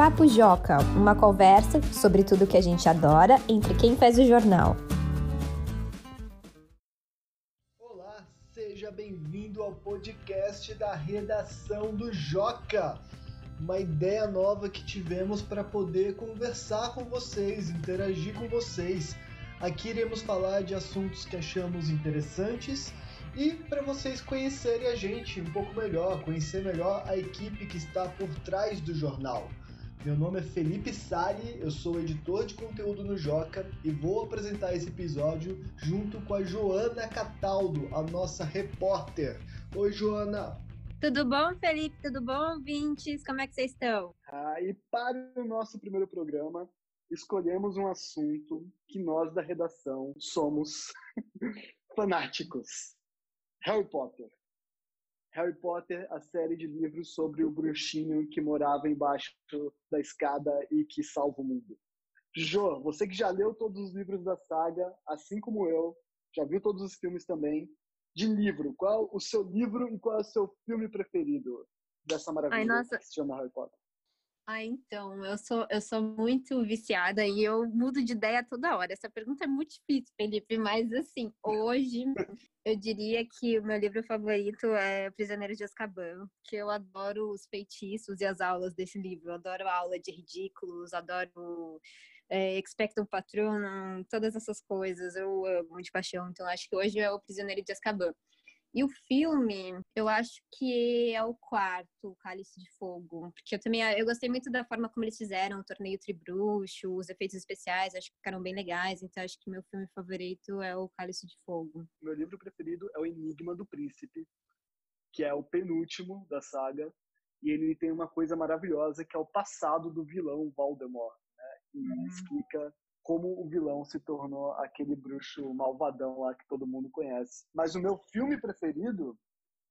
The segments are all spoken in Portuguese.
Papo Joca, uma conversa sobre tudo que a gente adora entre quem faz o jornal. Olá, seja bem-vindo ao podcast da redação do Joca. Uma ideia nova que tivemos para poder conversar com vocês, interagir com vocês. Aqui iremos falar de assuntos que achamos interessantes e para vocês conhecerem a gente um pouco melhor, conhecer melhor a equipe que está por trás do jornal. Meu nome é Felipe Sali, eu sou editor de conteúdo no Joca e vou apresentar esse episódio junto com a Joana Cataldo, a nossa repórter. Oi, Joana! Tudo bom, Felipe? Tudo bom, ouvintes? Como é que vocês estão? Ah, e para o nosso primeiro programa, escolhemos um assunto que nós da redação somos fanáticos. Harry Potter. Harry Potter, a série de livros sobre o bruxinho que morava embaixo da escada e que salva o mundo. Jô, você que já leu todos os livros da saga, assim como eu, já viu todos os filmes também, de livro, qual o seu livro e qual é o seu filme preferido dessa maravilha Ai, nossa. que se chama Harry Potter? Ah, então, eu sou, eu sou muito viciada e eu mudo de ideia toda hora. Essa pergunta é muito difícil, Felipe, mas assim, hoje eu diria que o meu livro favorito é Prisioneiro de Azkaban, que eu adoro os feitiços e as aulas desse livro. Eu adoro a aula de ridículos, adoro é, Expectum Patronum, todas essas coisas. Eu amo de paixão, então acho que hoje é o Prisioneiro de Azkaban. E o filme, eu acho que é o quarto, o Cálice de Fogo, porque eu também eu gostei muito da forma como eles fizeram o torneio tribruxo, os efeitos especiais, acho que ficaram bem legais, então acho que meu filme favorito é o Cálice de Fogo. Meu livro preferido é O Enigma do Príncipe, que é o penúltimo da saga, e ele tem uma coisa maravilhosa que é o passado do vilão Voldemort, né? E hum. explica como o vilão se tornou aquele bruxo malvadão lá que todo mundo conhece. Mas o meu filme preferido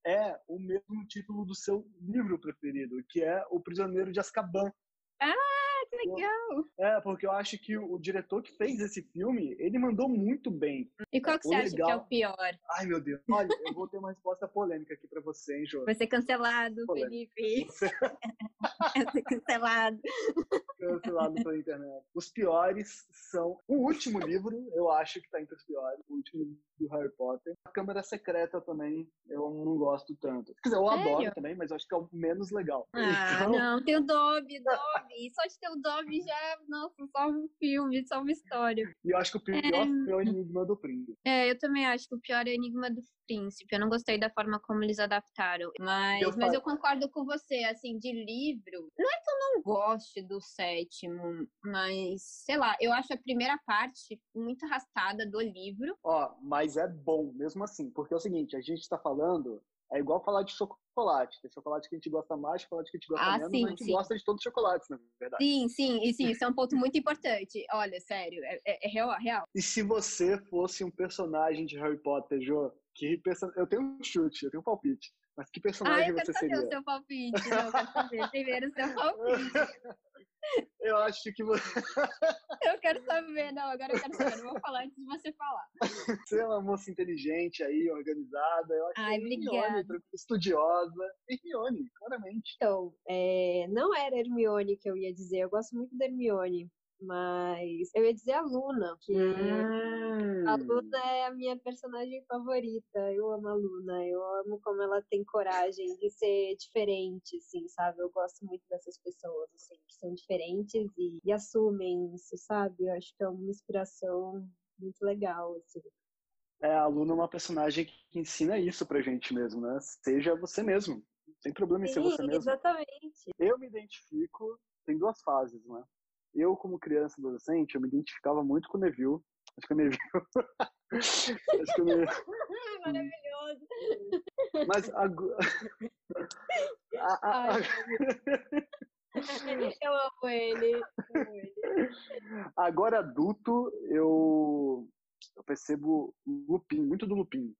é o mesmo título do seu livro preferido, que é O Prisioneiro de Azkaban. Ah, que legal! É, porque eu acho que o, diretor que fez esse filme, ele mandou muito bem. E qual que o você legal... acha que é o pior? Ai, meu Deus. Olha, eu vou ter uma resposta polêmica aqui pra você, hein, Jô? Vai ser cancelado, polêmica. Felipe. Você... Vai ser cancelado cancelado pela internet. Os piores são o último livro, eu acho que tá entre os piores, o último do Harry Potter. A Câmara Secreta também, eu não gosto tanto. Quer dizer, eu Sério? adoro também, mas eu acho que é o menos legal. Ah, então... não, tem o Dobby, Dobby. Só de ter o Dobby já, nossa, só um filme, só uma história. E eu acho que o pior é... é o Enigma do Príncipe. É, eu também acho que o pior é o Enigma do Príncipe. Eu não gostei da forma como eles adaptaram. Mas eu, mas eu concordo com você, assim, de livro. Não é que eu não goste do sétimo, mas, sei lá, eu acho a primeira parte muito arrastada do livro. Ó, mas é bom mesmo assim, porque é o seguinte, a gente está falando, é igual falar de chocolate, tem chocolate que a gente gosta mais, chocolate que a gente gosta ah, menos, sim, mas a gente sim. gosta de todos os chocolates, na verdade. Sim, sim, e sim, isso é um ponto muito importante. Olha, sério, é, é, é real, real. E se você fosse um personagem de Harry Potter, Jo, que eu tenho um chute, eu tenho um palpite. Mas que personagem ah, você seria? eu quero saber o seu palpite. Não, eu quero saber primeiro o seu palpite. Eu acho que você. eu quero saber, não, agora eu quero saber. Não vou falar antes de você falar. Você é uma moça inteligente aí, organizada. Eu acho Ai, que Hermione, estudiosa. Hermione, claramente. Então, é, não era Hermione que eu ia dizer. Eu gosto muito da Hermione. Mas eu ia dizer a Luna, que hum. a Luna é a minha personagem favorita. Eu amo a Luna, eu amo como ela tem coragem de ser diferente, assim, sabe? Eu gosto muito dessas pessoas, assim, que são diferentes e, e assumem isso, sabe? Eu acho que é uma inspiração muito legal, assim. É, a Luna é uma personagem que ensina isso pra gente mesmo, né? Seja você mesmo. Sem problema em Sim, ser você mesmo. Exatamente. Eu me identifico, tem duas fases, né? Eu, como criança adolescente, eu me identificava muito com o Neville. Acho que o Neville. Acho que o Neville. Maravilhoso! Mas agora. a, a... Eu amo ele. Eu amo ele. Agora adulto, eu, eu percebo Lupin, muito do Lupin.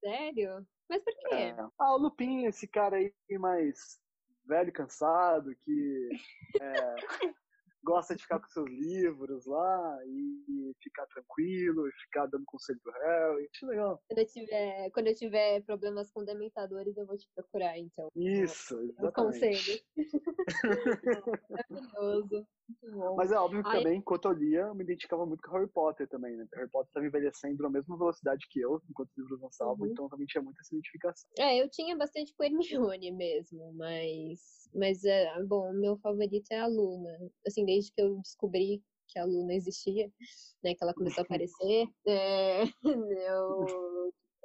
Sério? Mas por quê? É. Ah, o Lupin, esse cara aí mais velho, cansado, que é, gosta de ficar com seus livros lá e ficar tranquilo, e ficar dando conselho pro Harry. Acho legal. Quando eu tiver, quando eu tiver problemas com dementadores, eu vou te procurar, então. Isso, exatamente. Conselho. Maravilhoso. Mas é óbvio que Ai. também, enquanto eu lia, eu me identificava muito com Harry Potter também, né? Harry Potter estava envelhecendo na mesma velocidade que eu, enquanto os livros lançavam, uhum. então também tinha muita essa identificação. É, eu tinha bastante com Hermione mesmo, mas, mas é, bom, meu favorito é a Luna. Assim, desde que eu descobri que a Luna existia, né, que ela começou a aparecer, é, eu,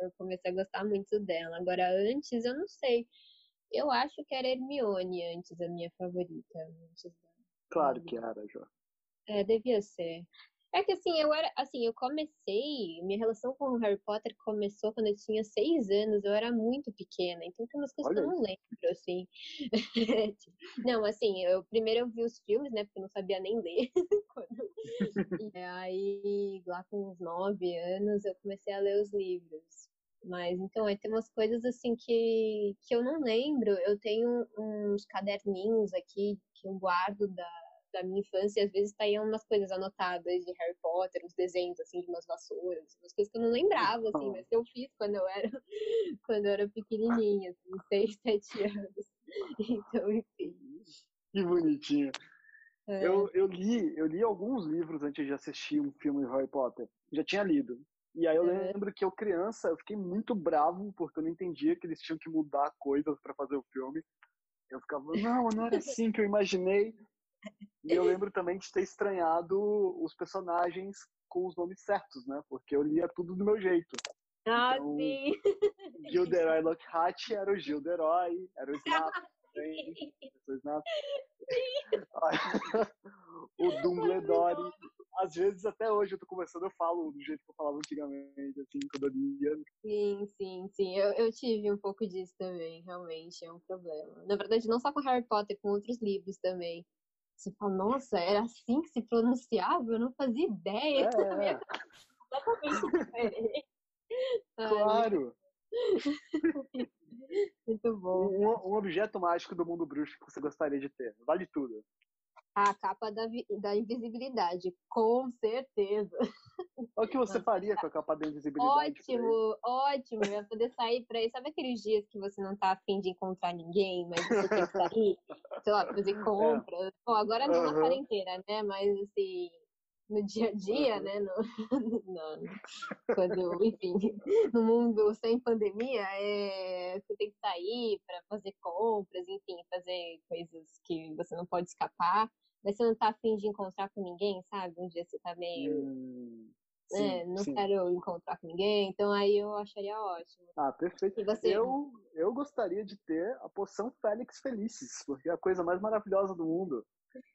eu comecei a gostar muito dela. Agora, antes, eu não sei. Eu acho que era Hermione antes a minha favorita. Antes Claro que era, Jó. É, devia ser. É que assim, eu era, assim, eu comecei, minha relação com o Harry Potter começou quando eu tinha seis anos, eu era muito pequena, então tem umas coisas Olha que eu não lembro, assim. não, assim, eu primeiro eu vi os filmes, né, porque eu não sabia nem ler. e aí, lá com uns nove anos, eu comecei a ler os livros. Mas então, aí tem umas coisas assim que, que eu não lembro. Eu tenho uns caderninhos aqui que eu guardo da, da minha infância, e às vezes tá aí umas coisas anotadas de Harry Potter, uns desenhos assim de umas vassouras, umas coisas que eu não lembrava, assim, mas que eu fiz quando eu era quando eu era pequenininha, assim, seis, sete anos. Então, enfim. Que bonitinho. É. Eu, eu, li, eu li alguns livros antes de assistir um filme de Harry Potter. Já tinha lido. E aí eu é. lembro que eu criança, eu fiquei muito bravo porque eu não entendia que eles tinham que mudar coisas para fazer o filme. Eu ficava, não, não era assim que eu imaginei. E eu lembro também de ter estranhado os personagens com os nomes certos, né? Porque eu lia tudo do meu jeito. Ah, então, sim! Gilderoy Lockhart era o Gilderoy, era o Snap. o Snap. o Dumbledore às vezes até hoje eu tô conversando, eu falo do jeito que eu falava antigamente, assim, quando eu lia. Sim, sim, sim. Eu, eu tive um pouco disso também, realmente, é um problema. Na verdade, não só com Harry Potter, com outros livros também. Você fala, nossa, era assim que se pronunciava? Eu não fazia ideia. É. completamente diferente. Claro! Muito bom. Um, um objeto mágico do mundo bruxo que você gostaria de ter. Vale tudo. A capa da, da invisibilidade, com certeza. O que você faria com a capa da invisibilidade? Ótimo, ótimo. Eu ia poder sair pra aí. Sabe aqueles dias que você não tá afim de encontrar ninguém, mas você tem que sair? sei lá, fazer é. compras. É. Bom, agora não uhum. na quarentena, né? Mas assim, no dia a dia, né? No, no, quando, enfim, no mundo sem pandemia, é, você tem que sair para fazer compras, enfim, fazer coisas que você não pode escapar mas você não tá afim de encontrar com ninguém, sabe? Um dia você tá meio. Hum, né, sim? Não sim. quero encontrar com ninguém, então aí eu acharia ótimo. Ah, perfeito. Você... Eu, eu gostaria de ter a poção Félix Felicis, porque é a coisa mais maravilhosa do mundo.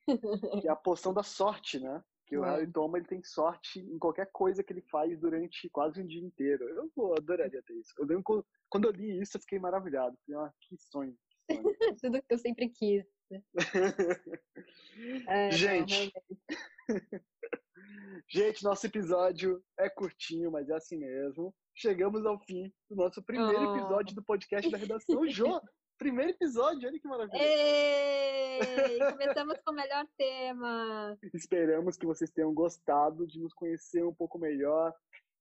que é a poção da sorte, né? Que o é. Harry toma, ele tem sorte em qualquer coisa que ele faz durante quase um dia inteiro. Eu adoraria ter isso. Eu lembro quando eu li isso, eu fiquei maravilhado. Falei, ah, que sonho. Que sonho. Tudo que eu sempre quis. é, gente, gente, nosso episódio é curtinho, mas é assim mesmo. Chegamos ao fim do nosso primeiro oh. episódio do podcast da redação. Jô, primeiro episódio, olha que maravilha. Ei, começamos com o melhor tema. Esperamos que vocês tenham gostado de nos conhecer um pouco melhor.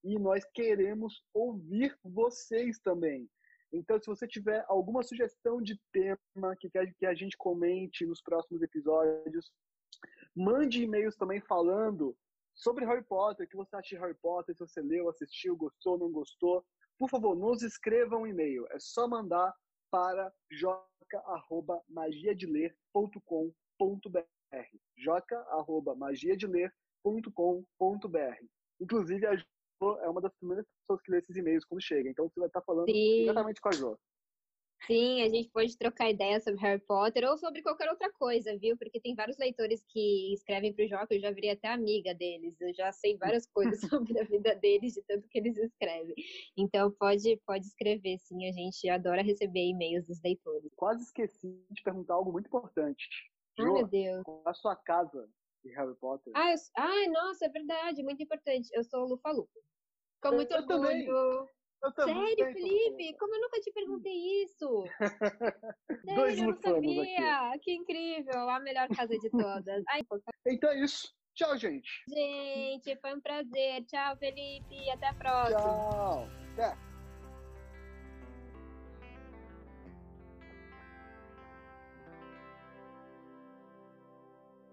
E nós queremos ouvir vocês também. Então, se você tiver alguma sugestão de tema que quer que a gente comente nos próximos episódios, mande e-mails também falando sobre Harry Potter, o que você acha de Harry Potter, se você leu, assistiu, gostou, não gostou. Por favor, nos escreva um e-mail. É só mandar para joca@magiadeler.com.br. joca@magiadeler.com.br. Inclusive a é uma das primeiras pessoas que lê esses e-mails quando chega. Então você vai estar falando Sim. diretamente com a Jo. Sim, a gente pode trocar ideias sobre Harry Potter ou sobre qualquer outra coisa, viu? Porque tem vários leitores que escrevem para o Jó, que eu já virei até amiga deles. Eu já sei várias coisas sobre a vida deles, de tanto que eles escrevem. Então pode, pode escrever, sim. A gente adora receber e-mails dos leitores. Quase esqueci de perguntar algo muito importante. Ai, meu Deus. A sua casa de Harry Potter? Ah, eu... Ai, nossa, é verdade, muito importante. Eu sou o Lufa Lufa. Com muito eu orgulho. Também. Sério, Felipe? Como eu nunca te perguntei isso? Sério, Dois eu não mutambos aqui. sabia. Que incrível, a melhor casa de todas. Ai, Então é isso. Tchau, gente. gente, foi um prazer. Tchau, Felipe. Até a próxima. Tchau. Até.